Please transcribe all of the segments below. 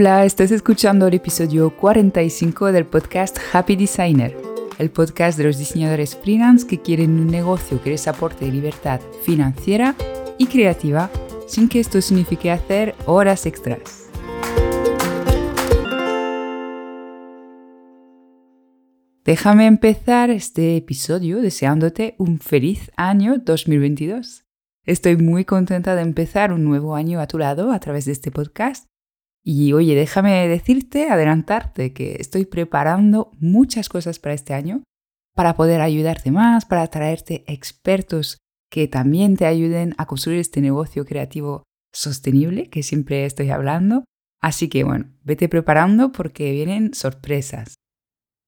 Hola, estás escuchando el episodio 45 del podcast Happy Designer, el podcast de los diseñadores freelance que quieren un negocio que les aporte libertad financiera y creativa sin que esto signifique hacer horas extras. Déjame empezar este episodio deseándote un feliz año 2022. Estoy muy contenta de empezar un nuevo año a tu lado a través de este podcast y oye, déjame decirte, adelantarte, que estoy preparando muchas cosas para este año para poder ayudarte más, para traerte expertos que también te ayuden a construir este negocio creativo sostenible que siempre estoy hablando. Así que bueno, vete preparando porque vienen sorpresas.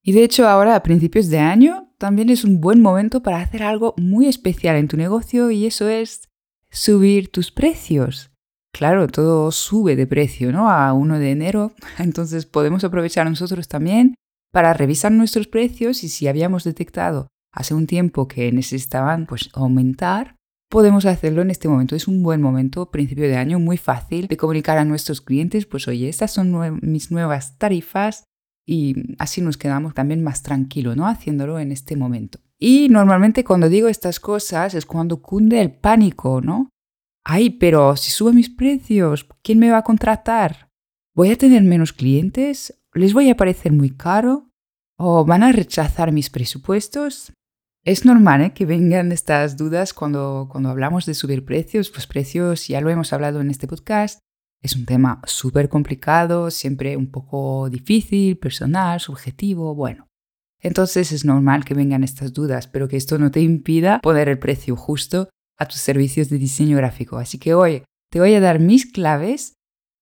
Y de hecho ahora a principios de año también es un buen momento para hacer algo muy especial en tu negocio y eso es subir tus precios. Claro, todo sube de precio, ¿no? A 1 de enero. Entonces podemos aprovechar nosotros también para revisar nuestros precios y si habíamos detectado hace un tiempo que necesitaban pues aumentar, podemos hacerlo en este momento. Es un buen momento, principio de año, muy fácil de comunicar a nuestros clientes, pues oye, estas son mis nuevas tarifas y así nos quedamos también más tranquilos, ¿no? Haciéndolo en este momento. Y normalmente cuando digo estas cosas es cuando cunde el pánico, ¿no? Ay, pero si subo mis precios, ¿quién me va a contratar? ¿Voy a tener menos clientes? ¿Les voy a parecer muy caro? ¿O van a rechazar mis presupuestos? Es normal ¿eh? que vengan estas dudas cuando, cuando hablamos de subir precios. Pues precios, ya lo hemos hablado en este podcast, es un tema súper complicado, siempre un poco difícil, personal, subjetivo, bueno. Entonces es normal que vengan estas dudas, pero que esto no te impida poner el precio justo a tus servicios de diseño gráfico. Así que hoy te voy a dar mis claves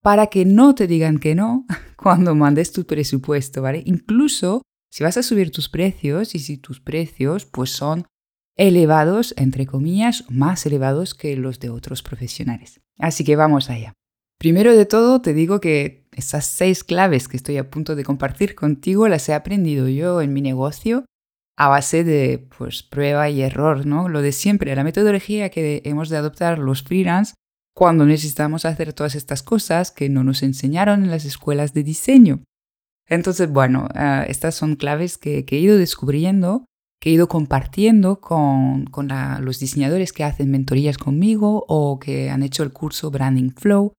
para que no te digan que no cuando mandes tu presupuesto, ¿vale? Incluso si vas a subir tus precios y si tus precios pues son elevados, entre comillas, más elevados que los de otros profesionales. Así que vamos allá. Primero de todo te digo que esas seis claves que estoy a punto de compartir contigo las he aprendido yo en mi negocio a base de pues, prueba y error, ¿no? Lo de siempre, la metodología que hemos de adoptar los freelance cuando necesitamos hacer todas estas cosas que no nos enseñaron en las escuelas de diseño. Entonces, bueno, eh, estas son claves que, he ido descubriendo, que he ido compartiendo con, con los diseñadores que hacen mentorías conmigo o que han hecho el curso Branding Flow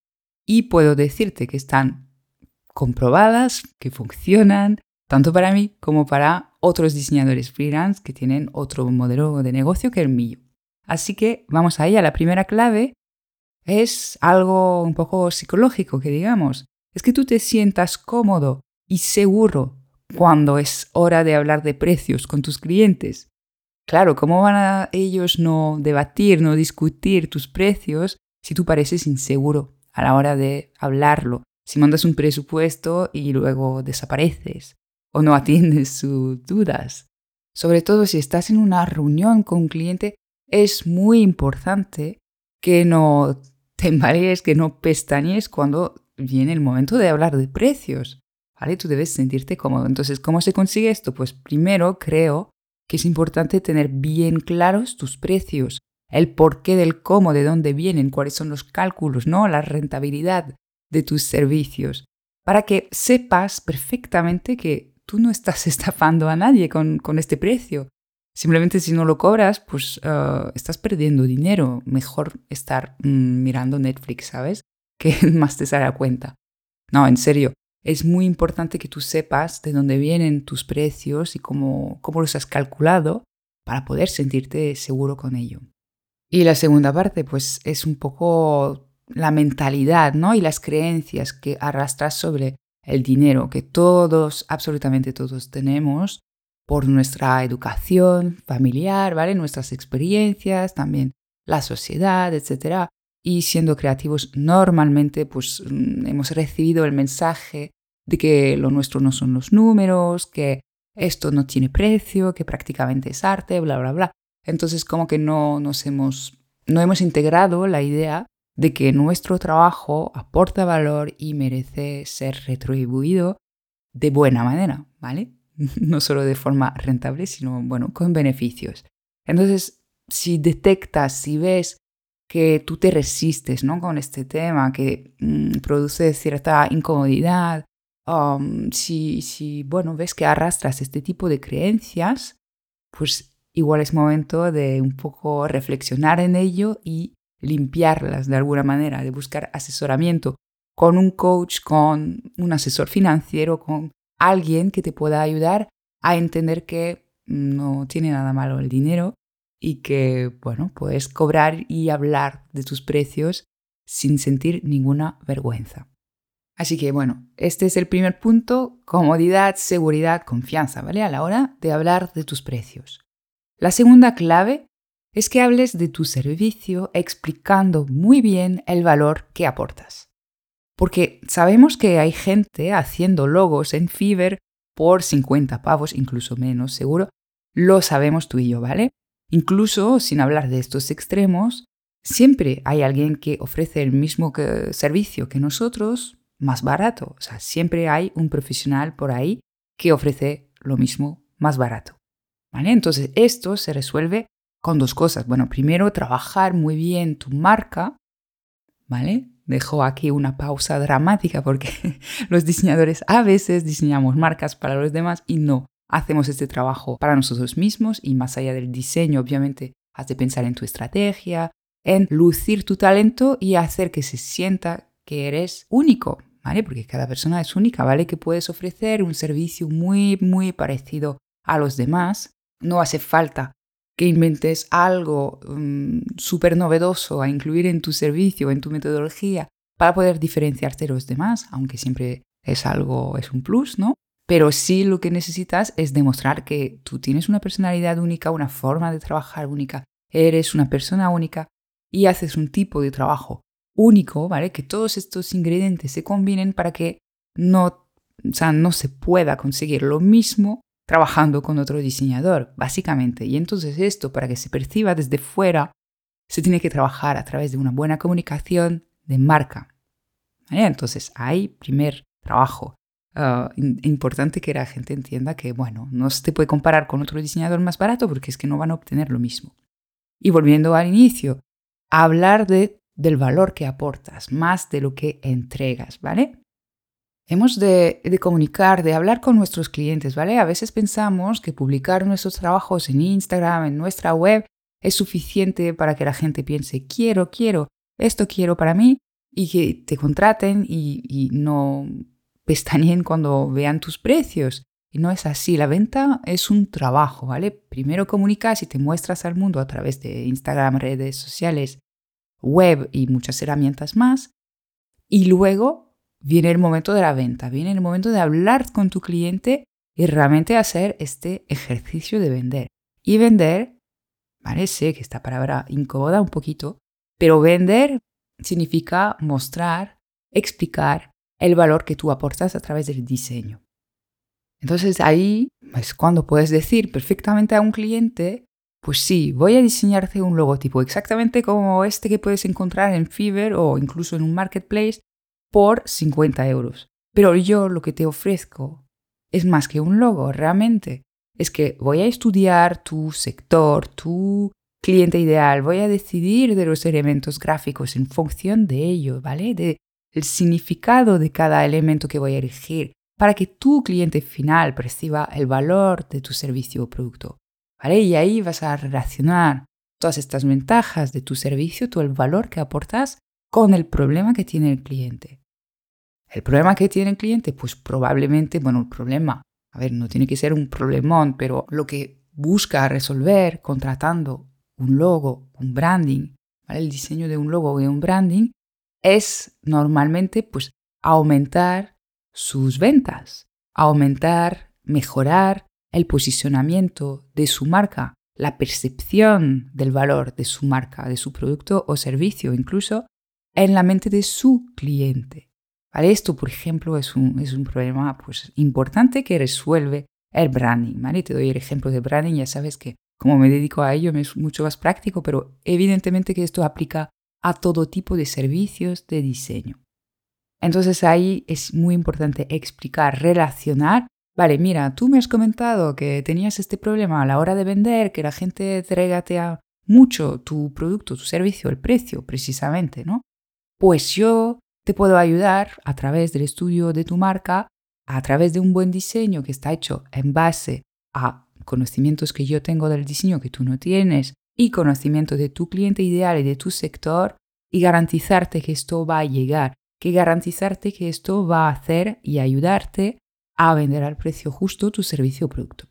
y puedo decirte que están comprobadas, que funcionan, tanto para mí como para otros diseñadores freelance que tienen otro modelo de negocio que el mío. Así que vamos a la primera clave. Es algo un poco psicológico que digamos. Es que tú te sientas cómodo y seguro cuando es hora de hablar de precios con tus clientes. Claro, ¿cómo van a ellos no debatir, no discutir tus precios si tú pareces inseguro a la hora de hablarlo? Si mandas un presupuesto y luego desapareces o no atiendes sus dudas. Sobre todo si estás en una reunión con un cliente, es muy importante que no te que no pestañes cuando viene el momento de hablar de precios. ¿Vale? Tú debes sentirte cómodo. Entonces, ¿cómo se consigue esto? Pues primero creo que es importante tener bien claros tus precios, el porqué del cómo, de dónde vienen, cuáles son los cálculos, ¿no? La rentabilidad de tus servicios, para que sepas perfectamente que tú no estás estafando a nadie con, este precio. Simplemente si no lo cobras, pues eh, estás perdiendo dinero. Mejor estar mm, mirando Netflix, ¿sabes? Que más te sale cuenta. No, en serio, es muy importante que tú sepas de dónde vienen tus precios y cómo, cómo los has calculado para poder sentirte seguro con ello. Y la segunda parte, pues es un poco la mentalidad, ¿no? Y las creencias que arrastras sobre el dinero que todos, absolutamente todos tenemos por nuestra educación familiar, ¿vale? Nuestras experiencias, también la sociedad, etc. Y siendo creativos, normalmente pues mm, hemos recibido el mensaje de que lo nuestro no son los números, que esto no tiene precio, que prácticamente es arte, bla, bla, bla. Entonces como que no nos hemos, no hemos integrado la idea de que nuestro trabajo aporta valor y merece ser retribuido de buena manera, ¿vale? No solo de forma rentable, sino, bueno, con beneficios. Entonces, si detectas, si ves que tú te resistes ¿no? con este tema, que mm, produce cierta incomodidad, um, si, si, bueno, ves que arrastras este tipo de creencias, pues igual es momento de un poco reflexionar en ello y limpiarlas de alguna manera, de buscar asesoramiento con un coach, con un asesor financiero, con alguien que te pueda ayudar a entender que no tiene nada malo el dinero y que, bueno, puedes cobrar y hablar de tus precios sin sentir ninguna vergüenza. Así que, bueno, este es el primer punto, comodidad, seguridad, confianza, ¿vale? A la hora de hablar de tus precios. La segunda clave es que hables de tu servicio explicando muy bien el valor que aportas. Porque sabemos que hay gente haciendo logos en Fiverr por 50 pavos, incluso menos, seguro. Lo sabemos tú y yo, ¿vale? Incluso sin hablar de estos extremos, siempre hay alguien que ofrece el mismo servicio que nosotros, más barato. O sea, siempre hay un profesional por ahí que ofrece lo mismo, más barato. ¿Vale? Entonces, esto se resuelve con dos cosas. Bueno, primero, trabajar muy bien tu marca, ¿vale? Dejo aquí una pausa dramática porque los diseñadores a veces diseñamos marcas para los demás y no hacemos este trabajo para nosotros mismos y más allá del diseño, obviamente, has de pensar en tu estrategia, en lucir tu talento y hacer que se sienta que eres único, ¿vale? Porque cada persona es única, ¿vale? Que puedes ofrecer un servicio muy, muy parecido a los demás. No hace falta que inventes algo mm, súper novedoso a incluir en tu servicio, en tu metodología, para poder diferenciarte de los demás, aunque siempre es algo, es un plus, ¿no? Pero sí lo que necesitas es demostrar que tú tienes una personalidad única, una forma de trabajar única, eres una persona única y haces un tipo de trabajo único, ¿vale? Que todos estos ingredientes se combinen para que no, no se pueda conseguir lo mismo trabajando con otro diseñador, básicamente. Y entonces esto, para que se perciba desde fuera, se tiene que trabajar a través de una buena comunicación de marca. Entonces, hay primer trabajo. Ah, importante que la gente entienda que, bueno, no se te puede comparar con otro diseñador más barato porque es que no van a obtener lo mismo. Y volviendo al inicio, hablar de, del valor que aportas, más de lo que entregas, ¿vale? Hemos de, comunicar, de hablar con nuestros clientes, ¿vale? A veces pensamos que publicar nuestros trabajos en Instagram, en nuestra web, es suficiente para que la gente piense, quiero, quiero, esto quiero para mí, y que te contraten y, y no pestaneen cuando vean tus precios. Y no es así, la venta es un trabajo, ¿vale? Primero comunicas y te muestras al mundo a través de Instagram, redes sociales, web y muchas herramientas más. Y luego viene el momento de la venta, viene el momento de hablar con tu cliente y realmente hacer este ejercicio de vender. Y vender, vale, sé que esta palabra incomoda un poquito, pero vender significa mostrar, explicar el valor que tú aportas a través del diseño. Entonces ahí es cuando puedes decir perfectamente a un cliente, pues sí, voy a diseñarte un logotipo exactamente como este que puedes encontrar en Fiverr o incluso en un marketplace por 50 euros. Pero yo lo que te ofrezco es más que un logo, realmente. Es que voy a estudiar tu sector, tu cliente ideal, voy a decidir de los elementos gráficos en función de ello, ¿vale? De el significado de cada elemento que voy a elegir para que tu cliente final perciba el valor de tu servicio o producto. ¿Vale? Y ahí vas a relacionar todas estas ventajas de tu servicio, todo el valor que aportas con el problema que tiene el cliente. El problema que tiene el cliente, pues probablemente, bueno, el problema, a ver, no tiene que ser un problemón, pero lo que busca resolver contratando un logo, un branding, el diseño de un logo y un branding, es normalmente pues aumentar sus ventas, aumentar, mejorar el posicionamiento de su marca, la percepción del valor de su marca, de su producto o servicio, incluso en la mente de su cliente. ¿Vale? Esto, por ejemplo, es un, es un problema pues, importante que resuelve el branding. ¿vale? Te doy el ejemplo de branding, ya sabes que como me dedico a ello es mucho más práctico, pero evidentemente que esto aplica a todo tipo de servicios de diseño. Entonces ahí es muy importante explicar, relacionar. Vale, mira, tú me has comentado que tenías este problema a la hora de vender, que la gente te regatea mucho tu producto, tu servicio, el precio precisamente, ¿no? Pues yo te puedo ayudar a través del estudio de tu marca, a través de un buen diseño que está hecho en base a conocimientos que yo tengo del diseño que tú no tienes y conocimiento de tu cliente ideal y de tu sector y garantizarte que esto va a llegar, que garantizarte que esto va a hacer y ayudarte a vender al precio justo tu servicio o producto.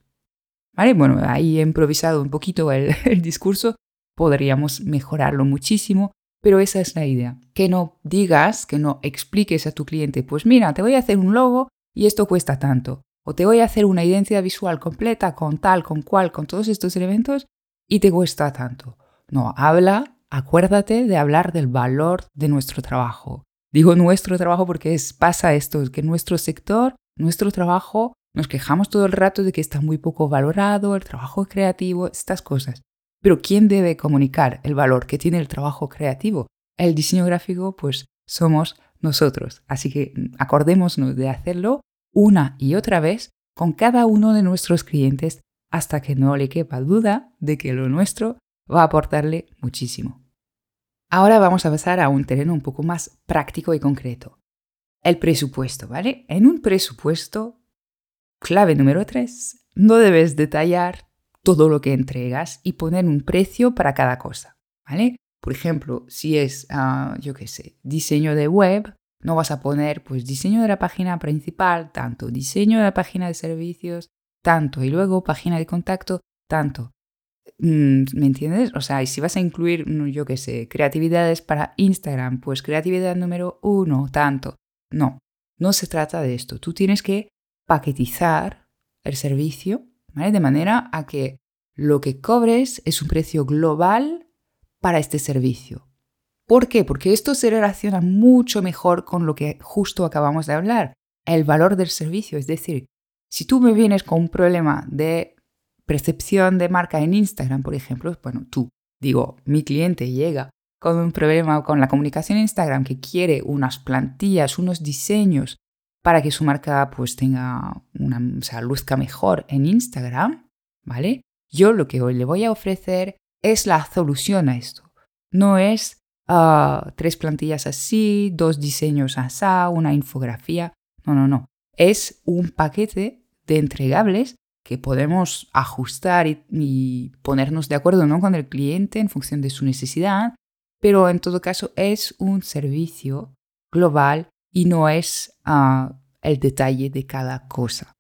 ¿Vale? Bueno, ahí he improvisado un poquito el discurso, podríamos mejorarlo muchísimo, pero esa es la idea. Que no digas, que no expliques a tu cliente, pues mira, te voy a hacer un logo y esto cuesta tanto. O te voy a hacer una identidad visual completa con tal, con cual, con todos estos elementos y te cuesta tanto. No, habla, acuérdate de hablar del valor de nuestro trabajo. Digo nuestro trabajo porque es, pasa esto, que nuestro sector, nuestro trabajo, nos quejamos todo el rato de que está muy poco valorado, el trabajo creativo, estas cosas. Pero ¿quién debe comunicar el valor que tiene el trabajo creativo? El diseño gráfico, pues somos nosotros. Así que acordémonos de hacerlo una y otra vez con cada uno de nuestros clientes hasta que no le quepa duda de que lo nuestro va a aportarle muchísimo. Ahora vamos a pasar a un terreno un poco más práctico y concreto. El presupuesto, ¿vale? En un presupuesto, clave número 3, no debes detallar todo lo que entregas y poner un precio para cada cosa, ¿vale? Por ejemplo, si es, ah, yo qué sé, diseño de web, no vas a poner pues diseño de la página principal, tanto, diseño de la página de servicios, tanto, y luego página de contacto, tanto. Mm, ¿Me entiendes? O sea, y si vas a incluir, mm, yo qué sé, creatividades para Instagram, pues creatividad número uno, tanto. No, no se trata de esto. Tú tienes que paquetizar el servicio de manera a que lo que cobres es un precio global para este servicio. ¿Por qué? Porque esto se relaciona mucho mejor con lo que justo acabamos de hablar, el valor del servicio. Es decir, si tú me vienes con un problema de percepción de marca en Instagram, por ejemplo, bueno, tú, digo, mi cliente llega con un problema con la comunicación en Instagram que quiere unas plantillas, unos diseños para que su marca pues tenga una, o sea, luzca mejor en Instagram, ¿vale? Yo lo que hoy le voy a ofrecer es la solución a esto. No es ah, tres plantillas así, dos diseños así, una infografía. No, no, no. Es un paquete de entregables que podemos ajustar y, y ponernos de acuerdo ¿no? con el cliente en función de su necesidad, pero en todo caso es un servicio global y no es ah, el detalle de cada cosa.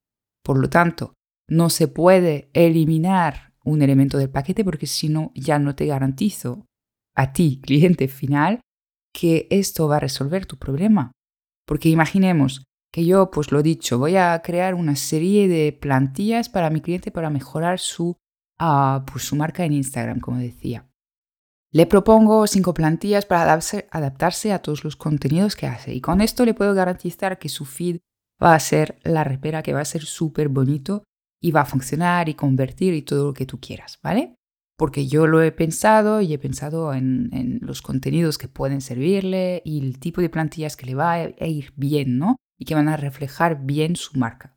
Por lo tanto, no se puede eliminar un elemento del paquete porque si no, ya no te garantizo a ti, cliente final, que esto va a resolver tu problema. Porque imaginemos que yo, pues lo dicho, voy a crear una serie de plantillas para mi cliente para mejorar su, ah, pues su marca en Instagram, como decía. Le propongo cinco plantillas para adaptarse, a todos los contenidos que hace y con esto le puedo garantizar que su feed va a ser la repera que va a ser súper bonito y va a funcionar y convertir y todo lo que tú quieras, ¿vale? Porque yo lo he pensado y he pensado en, en los contenidos que pueden servirle y el tipo de plantillas que le va a ir bien, ¿no? Y que van a reflejar bien su marca.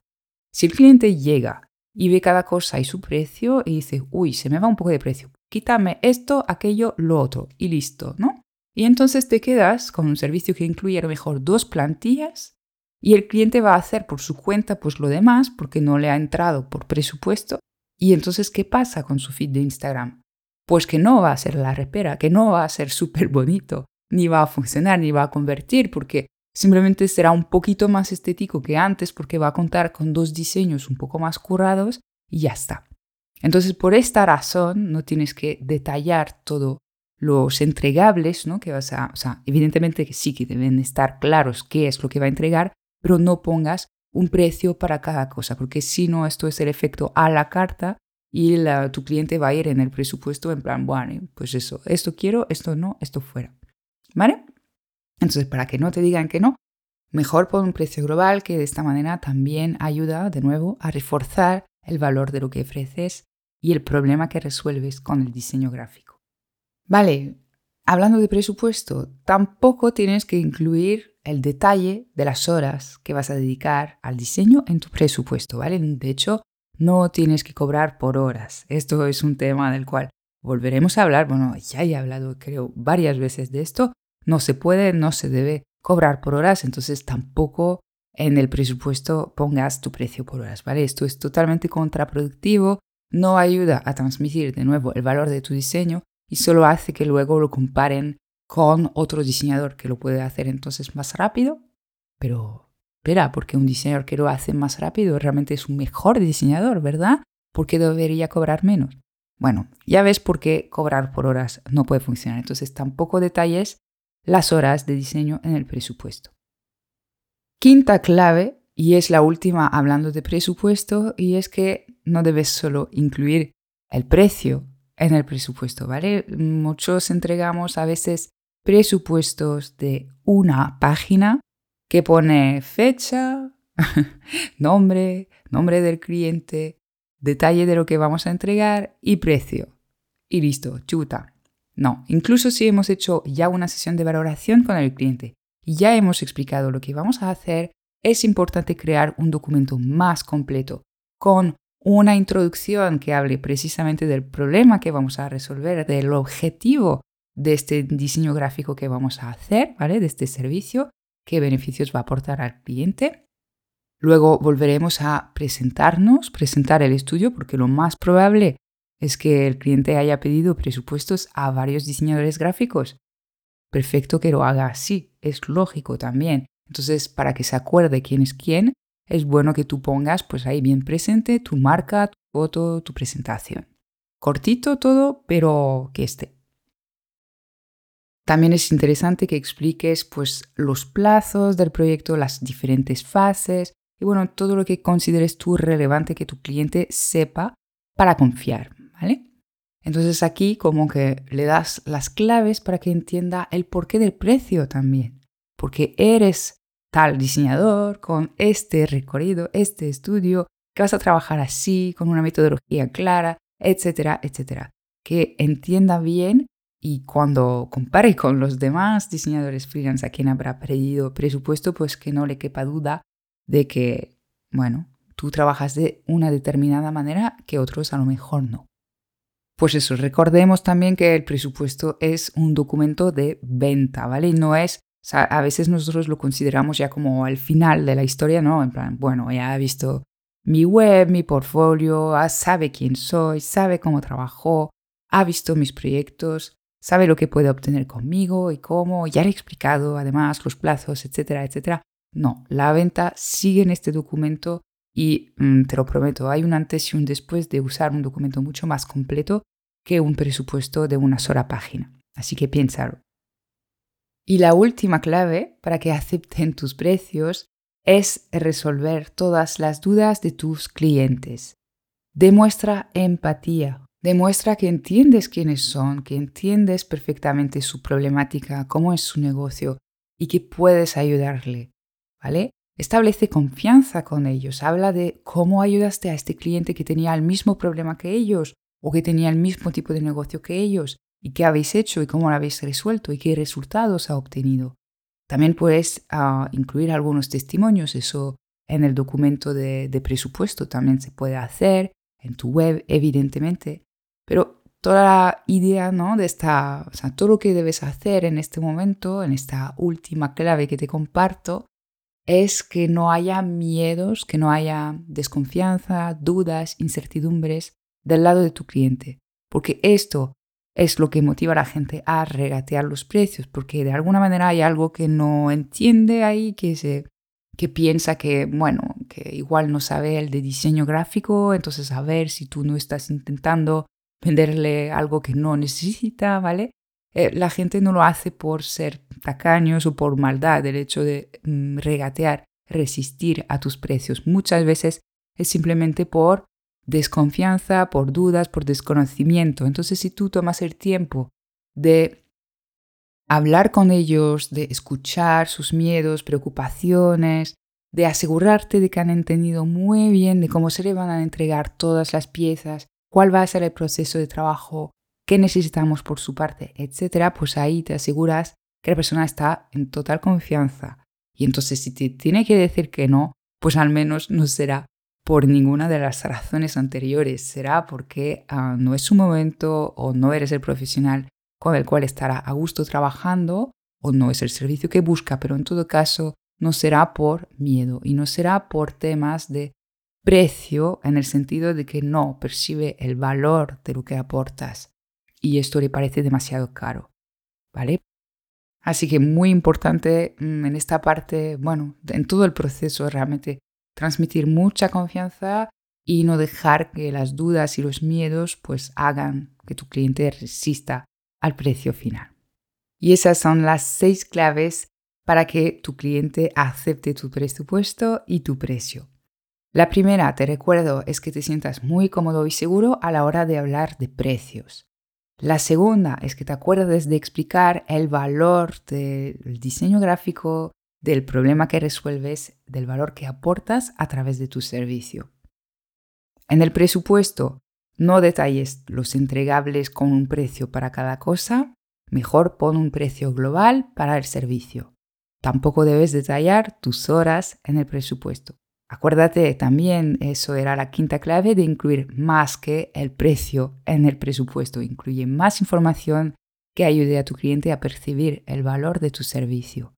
Si el cliente llega y ve cada cosa y su precio y dice, uy, se me va un poco de precio, quítame esto, aquello, lo otro y listo, ¿no? Y entonces te quedas con un servicio que incluye a lo mejor dos plantillas y el cliente va a hacer por su cuenta pues lo demás porque no le ha entrado por presupuesto. Y entonces, ¿qué pasa con su feed de Instagram? Pues que no va a ser la repera, que no va a ser súper bonito, ni va a funcionar, ni va a convertir, porque simplemente será un poquito más estético que antes porque va a contar con dos diseños un poco más curados y ya está. Entonces, por esta razón, no tienes que detallar todos los entregables, ¿no? Que vas a, o sea, evidentemente que sí que deben estar claros qué es lo que va a entregar, pero no pongas un precio para cada cosa, porque si no, esto es el efecto a la carta y tu cliente va a ir en el presupuesto en plan, bueno, pues eso, esto quiero, esto no, esto fuera. ¿Vale? Entonces, para que no te digan que no, mejor pon un precio global que de esta manera también ayuda de nuevo a reforzar el valor de lo que ofreces y el problema que resuelves con el diseño gráfico. Vale, hablando de presupuesto, tampoco tienes que incluir el detalle de las horas que vas a dedicar al diseño en tu presupuesto, ¿vale? De hecho, no tienes que cobrar por horas. Esto es un tema del cual volveremos a hablar, bueno, ya he hablado creo varias veces de esto, no se puede, no se debe cobrar por horas, entonces tampoco en el presupuesto pongas tu precio por horas, ¿vale? Esto es totalmente contraproductivo, no ayuda a transmitir de nuevo el valor de tu diseño y solo hace que luego lo comparen con otro diseñador que lo puede hacer entonces más rápido, pero espera, porque un diseñador que lo hace más rápido realmente es un mejor diseñador, ¿verdad? ¿Por qué debería cobrar menos? Bueno, ya ves por qué cobrar por horas no puede funcionar. Entonces tampoco detalles las horas de diseño en el presupuesto. Quinta clave, y es la última hablando de presupuesto, y es que no debes solo incluir el precio en el presupuesto, ¿vale? Muchos entregamos a veces presupuestos de una página que pone fecha, nombre, nombre del cliente, detalle de lo que vamos a entregar y precio. Y listo, chuta. No, incluso si hemos hecho ya una sesión de valoración con el cliente y ya hemos explicado lo que vamos a hacer, es importante crear un documento más completo, con una introducción que hable precisamente del problema que vamos a resolver, del objetivo de este diseño gráfico que vamos a hacer, ¿vale? De este servicio, qué beneficios va a aportar al cliente. Luego volveremos a presentarnos, presentar el estudio, porque lo más probable es que el cliente haya pedido presupuestos a varios diseñadores gráficos perfecto que lo haga así, es lógico también. Entonces, para que se acuerde quién es quién, es bueno que tú pongas pues ahí bien presente tu marca, tu foto, tu presentación. Cortito todo, pero que esté. También es interesante que expliques pues los plazos del proyecto, las diferentes fases y bueno, todo lo que consideres tú relevante que tu cliente sepa para confiar, ¿vale? Entonces aquí como que le das las claves para que entienda el porqué del precio también. Porque eres tal diseñador con este recorrido, este estudio, que vas a trabajar así, con una metodología clara, etcétera, etcétera. Que entienda bien y cuando compare con los demás diseñadores freelance a quien habrá pedido presupuesto, pues que no le quepa duda de que, bueno, tú trabajas de una determinada manera que otros a lo mejor no. Pues eso, recordemos también que el presupuesto es un documento de venta, ¿vale? No es, o sea, a veces nosotros lo consideramos ya como al final de la historia, ¿no? En plan, bueno, ya ha visto mi web, mi portfolio, sabe quién soy, sabe cómo trabajo, ha visto mis proyectos, sabe lo que puede obtener conmigo y cómo, ya le he explicado además los plazos, etcétera, etcétera. No, la venta sigue en este documento y mm, te lo prometo, hay un antes y un después de usar un documento mucho más completo que un presupuesto de una sola página. Así que piénsalo. Y la última clave para que acepten tus precios es resolver todas las dudas de tus clientes. Demuestra empatía. Demuestra que entiendes quiénes son, que entiendes perfectamente su problemática, cómo es su negocio y que puedes ayudarle. ¿Vale? Establece confianza con ellos. Habla de cómo ayudaste a este cliente que tenía el mismo problema que ellos o que tenía el mismo tipo de negocio que ellos y qué habéis hecho y cómo lo habéis resuelto y qué resultados ha obtenido. También puedes ah, incluir algunos testimonios, eso en el documento de, presupuesto también se puede hacer, en tu web, evidentemente, pero toda la idea ¿no? de esta, o sea, todo lo que debes hacer en este momento, en esta última clave que te comparto, es que no haya miedos, que no haya desconfianza, dudas, incertidumbres del lado de tu cliente, porque esto es lo que motiva a la gente a regatear los precios, porque de alguna manera hay algo que no entiende ahí, que, se, que piensa que, bueno, que igual no sabe el de diseño gráfico, entonces a ver si tú no estás intentando venderle algo que no necesita, ¿vale? Eh, la gente no lo hace por ser tacaños o por maldad, el hecho de mm, regatear, resistir a tus precios. Muchas veces es simplemente por desconfianza, por dudas, por desconocimiento. Entonces, si tú tomas el tiempo de hablar con ellos, de escuchar sus miedos, preocupaciones, de asegurarte de que han entendido muy bien de cómo se le van a entregar todas las piezas, cuál va a ser el proceso de trabajo, qué necesitamos por su parte, etcétera, pues ahí te aseguras que la persona está en total confianza. Y entonces si te tiene que decir que no, pues al menos no será por ninguna de las razones anteriores. Será porque ah, no es su momento o no eres el profesional con el cual estará a gusto trabajando o no es el servicio que busca, pero en todo caso no será por miedo y no será por temas de precio en el sentido de que no percibe el valor de lo que aportas y esto le parece demasiado caro, ¿vale? Así que muy importante mm, en esta parte, bueno, en todo el proceso realmente transmitir mucha confianza y no dejar que las dudas y los miedos pues hagan que tu cliente resista al precio final. Y esas son las seis claves para que tu cliente acepte tu presupuesto y tu precio. La primera, te recuerdo, es que te sientas muy cómodo y seguro a la hora de hablar de precios. La segunda es que te acuerdes de explicar el valor del diseño gráfico, del problema que resuelves, del valor que aportas a través de tu servicio. En el presupuesto, no detalles los entregables con un precio para cada cosa, mejor pon un precio global para el servicio. Tampoco debes detallar tus horas en el presupuesto. Acuérdate también, eso era la quinta clave, de incluir más que el precio en el presupuesto. Incluye más información que ayude a tu cliente a percibir el valor de tu servicio.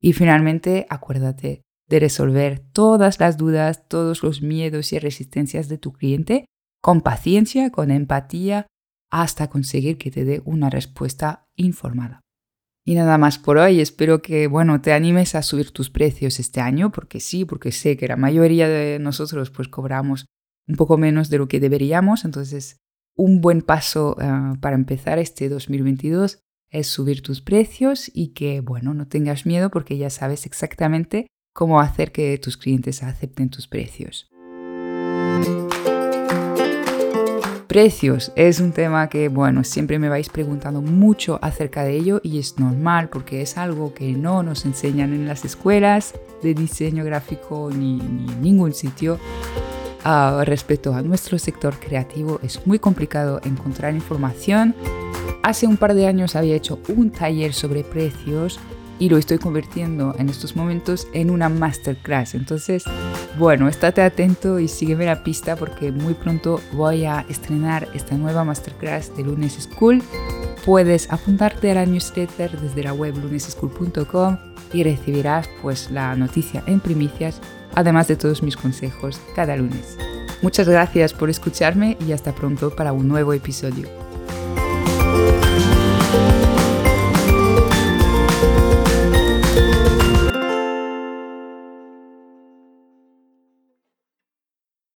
Y finalmente, acuérdate de resolver todas las dudas, todos los miedos y resistencias de tu cliente con paciencia, con empatía, hasta conseguir que te dé una respuesta informada. Y nada más por hoy, espero que bueno, te animes a subir tus precios este año, porque sí, porque sé que la mayoría de nosotros pues cobramos un poco menos de lo que deberíamos, entonces un buen paso eh, para empezar este 2022 es subir tus precios y que, bueno, no tengas miedo porque ya sabes exactamente cómo hacer que tus clientes acepten tus precios. Precios es un tema que, bueno, siempre me vais preguntando mucho acerca de ello y es normal porque es algo que no nos enseñan en las escuelas de diseño gráfico ni, en ningún sitio. Uh, respecto a nuestro sector creativo es muy complicado encontrar información Hace un par de años había hecho un taller sobre precios y lo estoy convirtiendo en estos momentos en una masterclass. Entonces, bueno, estate atento y sígueme la pista porque muy pronto voy a estrenar esta nueva masterclass de Lunes School. Puedes apuntarte a la newsletter desde la web lunesschool.com y recibirás pues la noticia en primicias, además de todos mis consejos cada lunes. Muchas gracias por escucharme y hasta pronto para un nuevo episodio.